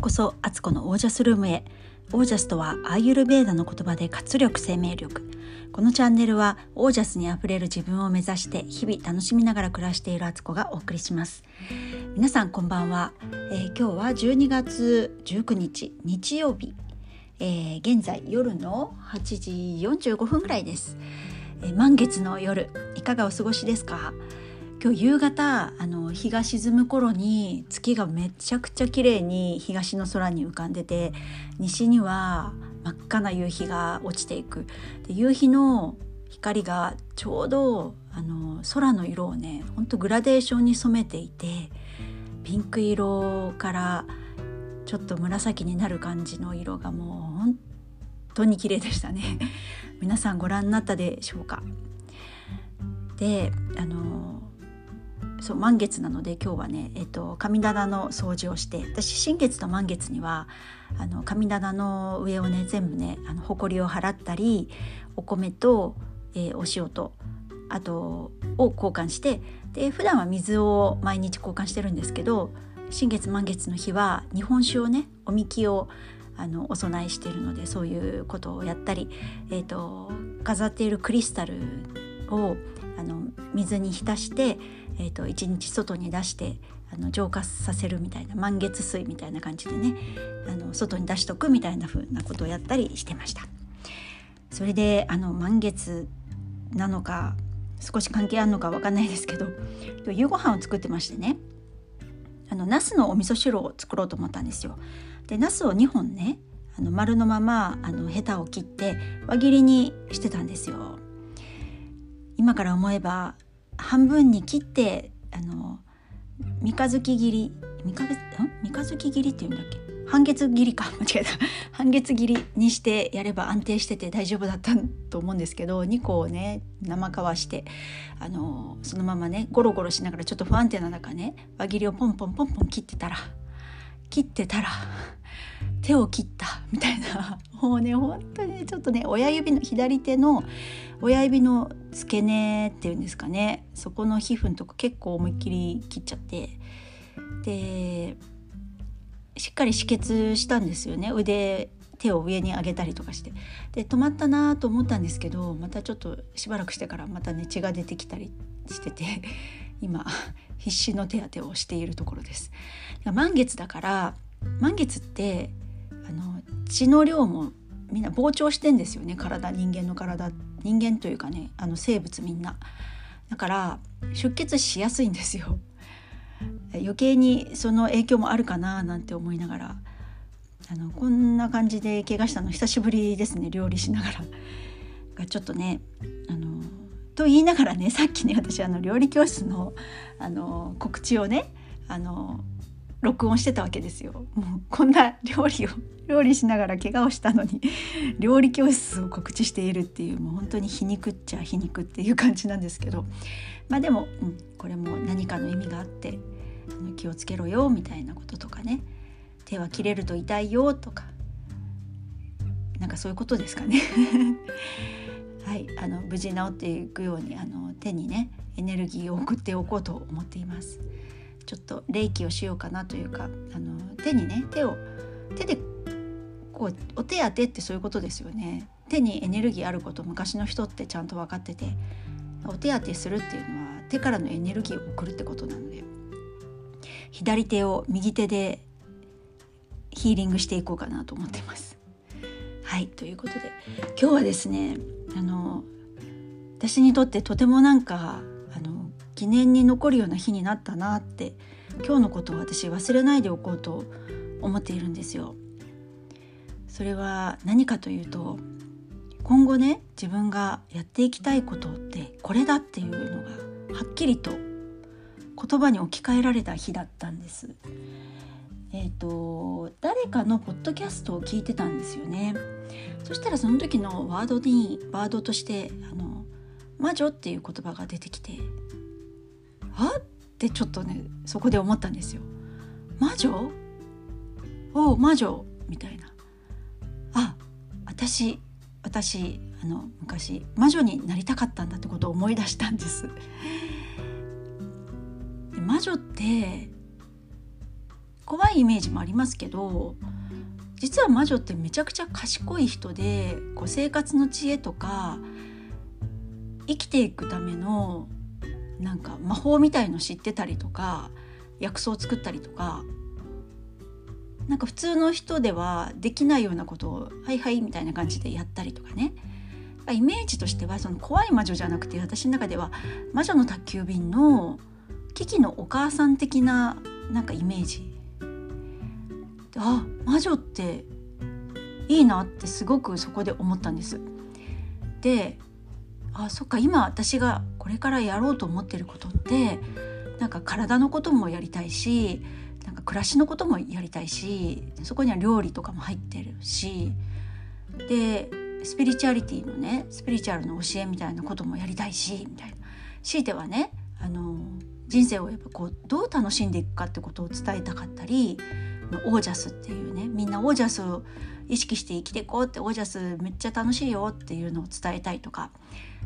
うこそアツコのオージャスルームへ。オージャスとはアーユルベーダの言葉で活力生命力。このチャンネルはオージャスにあふれる自分を目指して日々楽しみながら暮らしているアツコがお送りします。皆さんこんばんは、えー、今日は12月19日日曜日、えー、現在夜の8時45分ぐらいです、えー、満月の夜いかがお過ごしですか？今日夕方あの日が沈む頃に月がめちゃくちゃ綺麗に東の空に浮かんでて西には真っ赤な夕日が落ちていく。で夕日の光がちょうどあの空の色をねほんとグラデーションに染めていてピンク色からちょっと紫になる感じの色がもう本当に綺麗でしたね。皆さんご覧になったでしょうか？であのそう満月なので今日はね、えっと、神棚の掃除をして私新月と満月にはあの神棚の上をね全部ねあの埃を払ったりお米と、えー、お塩とあとを交換してで普段は水を毎日交換してるんですけど新月満月の日は日本酒をねおみきをあのお供えしているのでそういうことをやったり、えーと飾っているクリスタルをあの水に浸してえーと、1日外に出してあの浄化させるみたいな満月水みたいな感じでねあの外に出しとくみたいな風なことをやったりしてました。それであの満月なのか少し関係あるのか分かんないですけど夕ご飯を作ってましてねあの茄子のお味噌汁を作ろうと思ったんですよ。で茄子を2本ねあの丸のままあのヘタを切って輪切りにしてたんですよ。今から思えば半分に切ってあの三日月切り三日三日月切りっていうんだっけ？半月切りか。間違えた。半月切りにしてやれば安定してて大丈夫だったと思うんですけど2個をね生かわしてあのそのままねゴロゴロしながらちょっと不安定な中ね輪切りをポンポンポンポン切ってたら切ってたら手を切った みたいな。もうね本当にちょっとね親指の左手の親指の付け根っていうんですかね。そこの皮膚のとこ結構思いっきり切っちゃって。でしっかり止血したんですよね。腕手を上に上げたりとかして。で止まったなと思ったんですけどまたちょっとしばらくしてからまたね血が出てきたりしてて 今必死の手当てをしているところです。満月だから満月ってあの血の量もみんな膨張してんですよね体人間の体。人間というかねあの生物みんな。だから出血しやすいんですよ。余計にその影響もあるかななんて思いながら。あのこんな感じで怪我したの久しぶりですね料理しながら。がちょっとねあのと言いながらねさっきね私あの料理教室のあの告知をねあの録音してたわけですよ。もうこんな料理を料理しながら怪我をしたのに料理教室を告知しているっていうもう本当に皮肉っちゃ皮肉っていう感じなんですけど。まあでも、うん、これも何かの意味があって気をつけろよみたいなこととかね。手は切れると痛いよとか。なんかそういうことですかね。はい、あの無事治っていくようにあの手にねエネルギーを送っておこうと思っています。ちょっと礼儀をしようかなというかあの手にね手を手でこうお手当てってそういうことですよね手にエネルギーあること昔の人ってちゃんと分かっててお手当てするっていうのは手からのエネルギーを送るってことなので左手を右手でヒーリングしていこうかなと思ってます。はいということで今日はですねあの私にとってとてもなんか記念に残るような日になったなって今日のことを私忘れないでおこうと思っているんですよ。それは何かというと今後ね自分がやっていきたいことってこれだっていうのがはっきりと言葉に置き換えられた日だったんです。えーと、誰かのポッドキャストを聞いてたんですよね。そしたらその時のワードにワードとしてあの魔女っていう言葉が出てきてあってちょっとねそこで思ったんですよ。魔女？お魔女みたいな。あ私私あの昔魔女になりたかったんだってことを思い出したんです。で魔女って怖いイメージもありますけど実は魔女ってめちゃくちゃ賢い人でこう生活の知恵とか生きていくためのなんか魔法みたいの知ってたりとか薬草を作ったりとかなんか普通の人ではできないようなことを「はいはい」みたいな感じでやったりとかねイメージとしてはその怖い魔女じゃなくて私の中では「魔女の宅急便」のキキのお母さん的ななんかイメージあ魔女っていいなってすごくそこで思ったんです。であそっか今私がこれからやろうと思ってることってなんか体のこともやりたいしなんか暮らしのこともやりたいしそこには料理とかも入ってるしでスピリチュアリティのねスピリチュアルの教えみたいなこともやりたいしみたいな。強いてはねあの人生をやっぱこうどう楽しんでいくかってことを伝えたかったりオージャスっていうねみんなオージャスを意識して生きていこうってオージャスめっちゃ楽しいよっていうのを伝えたいとか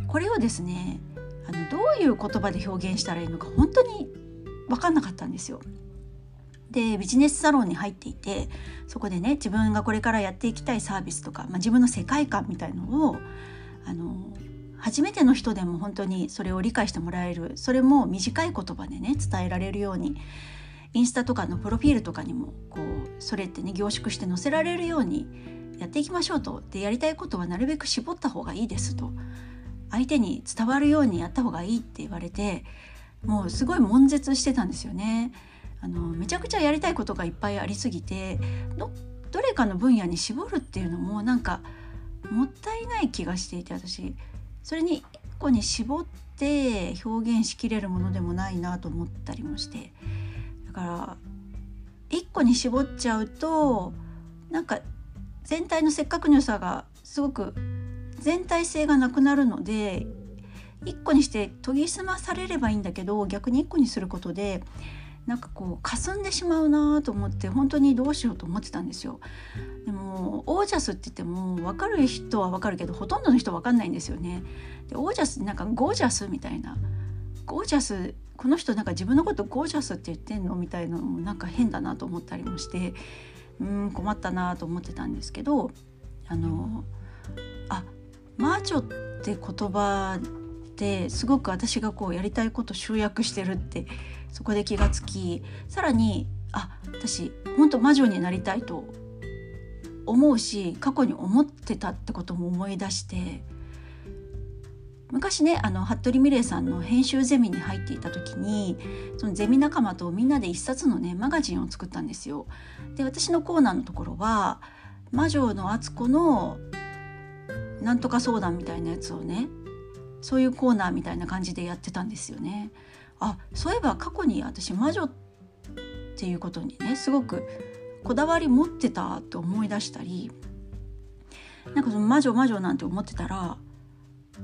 これをですねあのどういう言葉で表現したらいいのか本当に分かんなかったんですよ。でビジネスサロンに入っていてそこでね自分がこれからやっていきたいサービスとか、まあ、自分の世界観みたいのをあの初めての人でも本当にそれを理解してもらえるそれも短い言葉でね伝えられるようにインスタとかのプロフィールとかにもこうそれってね凝縮して載せられるようにやっていきましょうと。でやりたいことはなるべく絞った方がいいですと。相手に伝わるようにやった方がいいって言われてもうすごい悶絶してたんですよね。あのめちゃくちゃやりたいことがいっぱいありすぎてどどれかの分野に絞るっていうのもなんかもったいない気がしていて私。それに1個に絞って表現しきれるものでもないなと思ったりもして。から1個に絞っちゃうとなんか全体のせっかくの良さがすごく全体性がなくなるので1個にして研ぎ澄まされればいいんだけど逆に1個にすることでなんかこう霞んでしまうなと思って本当にどうしようと思ってたんですよ。でもオージャスって言っても分かる人は分かるけどほとんどの人分かんないんですよね。でオージャスってなんかゴージャスみたいな。ゴージャスこの人なんか自分のことゴージャスって言ってんのみたいなのもなんか変だなと思ったりもしてうん困ったなと思ってたんですけどあのあ魔女って言葉ってすごく私がこうやりたいこと集約してるってそこで気がつきさらにあ私本当魔女になりたいと思うし過去に思ってたってことも思い出して昔ねあの服部美玲さんの編集ゼミに入っていた時にそのゼミ仲間とみんなで一冊のねマガジンを作ったんですよ。で私のコーナーのところは魔女の敦子のなんとか相談みたいなやつをねそういうコーナーみたいな感じでやってたんですよね。あそういえば過去に私魔女っていうことにねすごくこだわり持ってたと思い出したりなんかその魔女魔女なんて思ってたら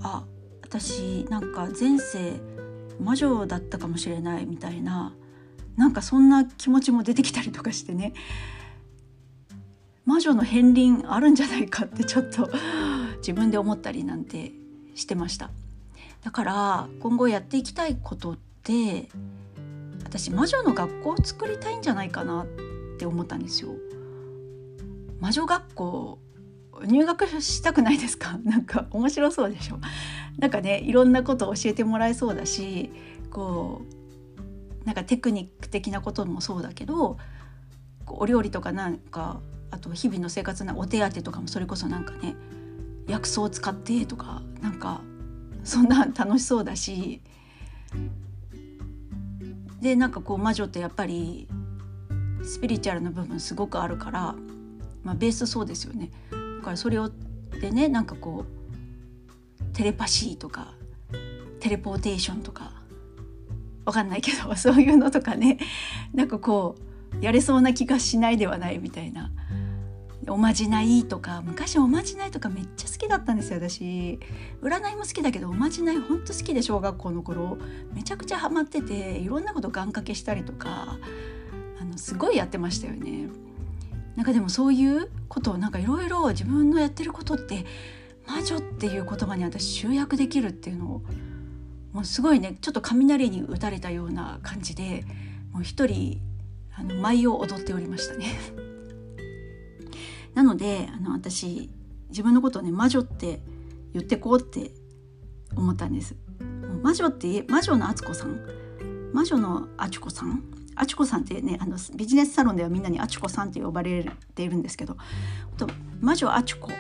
あ私なんか前世魔女だったかもしれないみたいななんかそんな気持ちも出てきたりとかしてね魔女の片鱗あるんじゃないかってちょっと自分で思ったりなんてしてました。だから今後やっていきたいことって私魔女の学校を作りたいんじゃないかなって思ったんですよ。魔女学校入学したくないですか？なんか面白そうでしょ？なんかねいろんなことを教えてもらえそうだしこうなんかテクニック的なこともそうだけどお料理とかなんかあと日々の生活なお手当とかもそれこそなんかね薬草を使ってとかなんかそんな楽しそうだし。でなんかこう魔女ってやっぱりスピリチュアルな部分すごくあるから、まあ、ベースそうですよね。からそれをでねなんかこうテレパシーとかテレポーテーションとかわかんないけど そういうのとかねなんかこうやれそうな気がしないではないみたいなおまじないとか昔おまじないとかめっちゃ好きだったんですよ私。占いも好きだけどおまじないほんと好きで小学校の頃めちゃくちゃハマってていろんなこと願掛けしたりとかあのすごいやってましたよね。なんかでもそういうことをなんかいろいろ自分のやってることって魔女っていう言葉に私集約できるっていうのをもうすごいねちょっと雷に打たれたような感じでもう一人あの舞を踊っておりましたね。なのであの私自分のことをね魔女って言ってこうって思ったんです。魔女って魔女の敦子さん。魔女のあちこさんあちこさんってねあのビジネスサロンではみんなにあちこさんって呼ばれているんですけどと魔女あちこ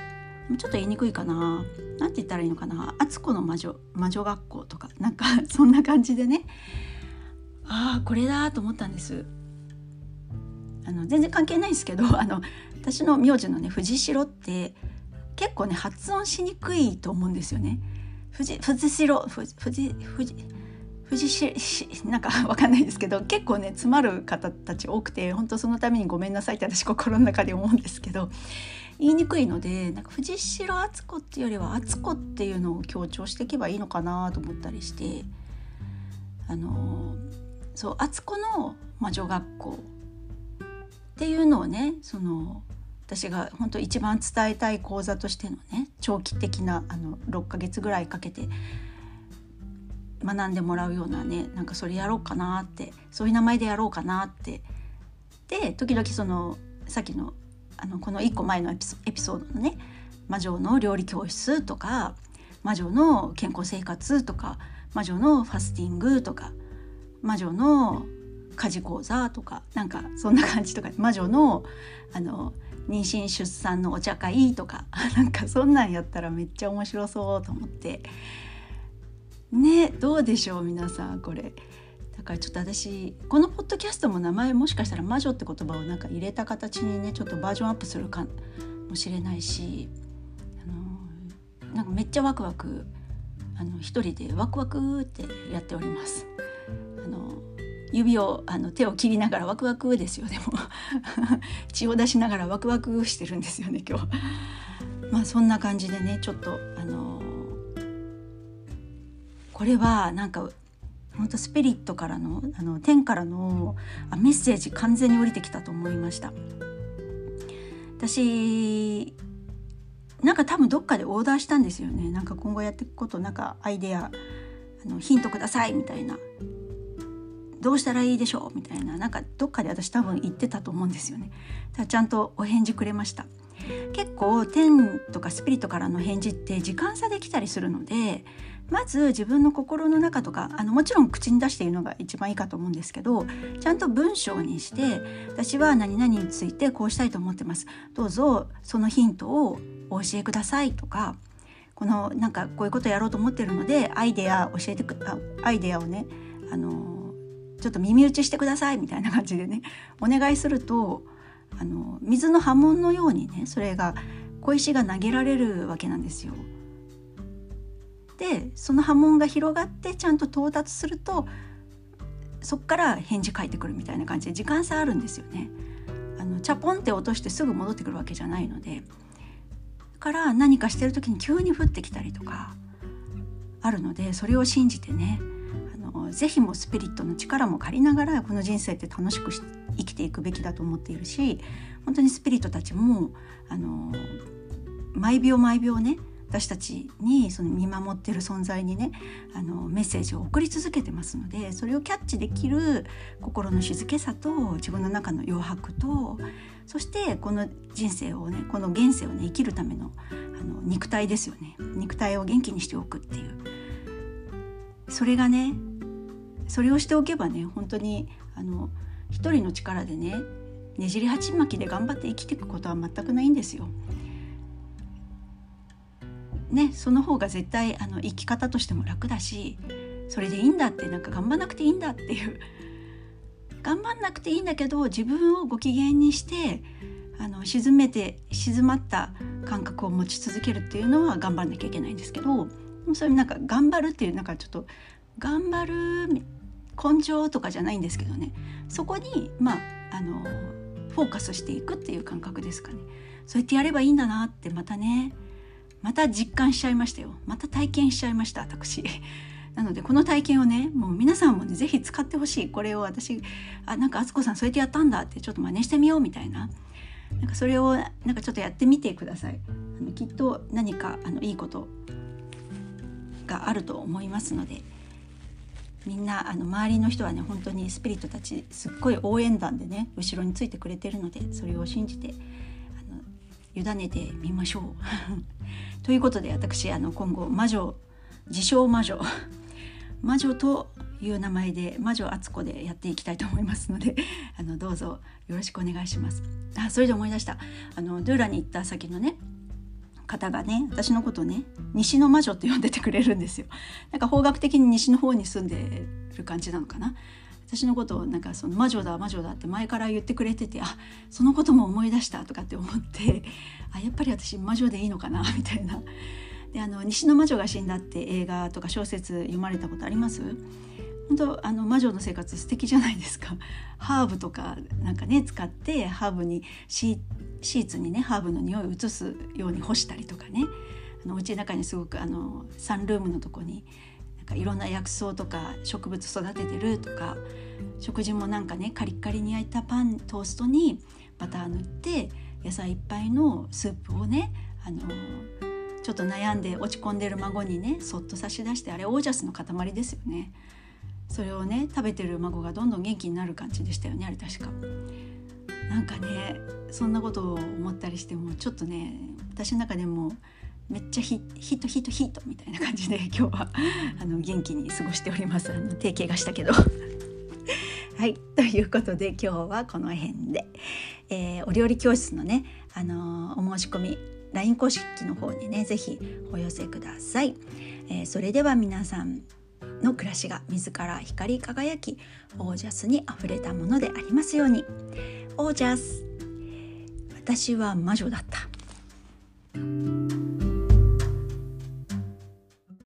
ちょっと言いにくいかな。何て言ったらいいのかな。あつこの魔女魔女学校とかなんか そんな感じでね。ああこれだと思ったんです。あの全然関係ないんですけど あの私の名字のね藤代って結構ね発音しにくいと思うんですよね。藤藤代藤藤藤藤しなんかわかんないですけど 結構ね詰まる方たち多くて本当そのためにごめんなさいって私心の中で思うんですけど言いにくいのでなんか藤代敦子っていうよりは敦子っていうのを強調していけばいいのかなと思ったりしてあのそう敦子の魔女学校っていうのをねその私が本当一番伝えたい講座としてのね長期的なあの6ヶ月ぐらいかけて学んでもらうようなねなんかそれやろうかなってそういう名前でやろうかなって。で時々そのさっきのあのこの1個前のエピソードのね魔女の料理教室とか魔女の健康生活とか魔女のファスティングとか魔女の家事講座とかなんかそんな感じとか魔女のあの妊娠出産のお茶会とか なんかそんなんやったらめっちゃ面白そうと思って。ねどうでしょう皆さんこれ。だからちょっと私このポッドキャストも名前もしかしたら魔女って言葉をなんか入れた形にねちょっとバージョンアップするかもしれないしあのなんかめっちゃワクワクあの一人でワクワクってやっております。あの指をあの手を切りながらワクワクですよでも。血を出しながらワクワクしてるんですよね今日。まあそんな感じでねちょっとあのこれはなんか本当スピリットからのあの天からのあメッセージ完全に降りてきたと思いました私なんか多分どっかでオーダーしたんですよねなんか今後やっていくことなんかアイデアあのヒントくださいみたいなどうしたらいいでしょうみたいななんかどっかで私多分言ってたと思うんですよねだ。ちゃんとお返事くれました。結構天とかスピリットからの返事って時間差できたりするのでまず自分の心の中とかあのもちろん口に出しているのが一番いいかと思うんですけどちゃんと文章にして私は何々についてこうしたいと思ってます。どうぞそのヒントをお教えくださいとかこのなんかこういうことやろうと思ってるのでアイデア教えてくあアイデアをねあのちょっと耳打ちしてくださいみたいな感じでねお願いするとあの水の波紋のようにねそれが小石が投げられるわけなんですよ。でその波紋が広がってちゃんと到達するとそっから返事返ってくるみたいな感じで時間差あるんですよね。あのチャポンって落としてすぐ戻ってくるわけじゃないのでだから何かしてる時に急に降ってきたりとかあるのでそれを信じてね是非もスピリットの力も借りながらこの人生って楽しく生きていくべきだと思っているし本当にスピリットたちもあの毎秒毎秒ね私たちにその見守ってる存在にねあのメッセージを送り続けてますのでそれをキャッチできる心の静けさと自分の中の余白とそしてこの人生をねこの現世をね生きるためのあの肉体ですよね。肉体を元気にしておくっていう。それがねそれをしておけばね本当にあの一人の力でねねじり鉢巻きで頑張って生きていくことは全くないんですよ。ねその方が絶対あの生き方としても楽だしそれでいいんだってなんか頑張んなくていいんだっていう頑張んなくていいんだけど自分をご機嫌にしてあの沈めて静まった感覚を持ち続けるっていうのは頑張んなきゃいけないんですけどそういうなんか頑張るっていうなんかちょっと頑張る根性とかじゃないんですけどね。そこにまああのフォーカスしていくっていう感覚ですかね。そうやってやればいいんだなってまたねまた実感しちゃいましたよ。また体験しちゃいました私。なのでこの体験をねもう皆さんもね是非使ってほしい。これを私あなんか敦子さんそうやってやったんだってちょっと真似してみようみたいな。なんかそれをなんかちょっとやってみてください。あのきっと何かあのいいことがあると思いますので。みんなあの周りの人はね本当にスピリットたちすっごい応援団でね後ろについてくれてるのでそれを信じてあの委ねてみましょう。ということで私あの今後魔女自称魔女 魔女という名前で魔女敦子でやっていきたいと思いますので あのどうぞよろしくお願いしますあそれで思い出したあのドゥーラに行った先のね方がね私のことね西の魔女って呼んでてくれるんですよ。なんか方角的に西の方に住んでる感じなのかな。私のことをなんかその魔女だ魔女だって前から言ってくれててあそのことも思い出したとかって思ってあやっぱり私魔女でいいのかなみたいな。であの西の魔女が死んだって映画とか小説読まれたことあります？本当あの魔女の生活素敵じゃないですか。ハーブとかなんかね使ってハーブにシーツにねハーブの匂いを移すように干したりとかね。あのうちの中にすごくあのサンルームのとこになんかいろんな薬草とか植物育ててるとか食事もなんかねカリッカリに焼いたパントーストにバター塗って野菜いっぱいのスープをねあのちょっと悩んで落ち込んでる孫にねそっと差し出してあれオージャスの塊ですよね。それをね食べてる孫がどんどん元気になる感じでしたよねあれ確か。なんかねそんなことを思ったりしてもちょっとね私の中でもめっちゃヒヒットヒットヒットみたいな感じで 今日はあの元気に過ごしております。あの定型がしたけど。はいということで今日はこの辺で、えー、お料理教室のね、あのー、お申し込み LINE 公式の方にね是非お寄せください、えー、それでは皆さんの暮らしが自ら光り輝きオージャスにあふれたものでありますように。オージャス私は魔女だった。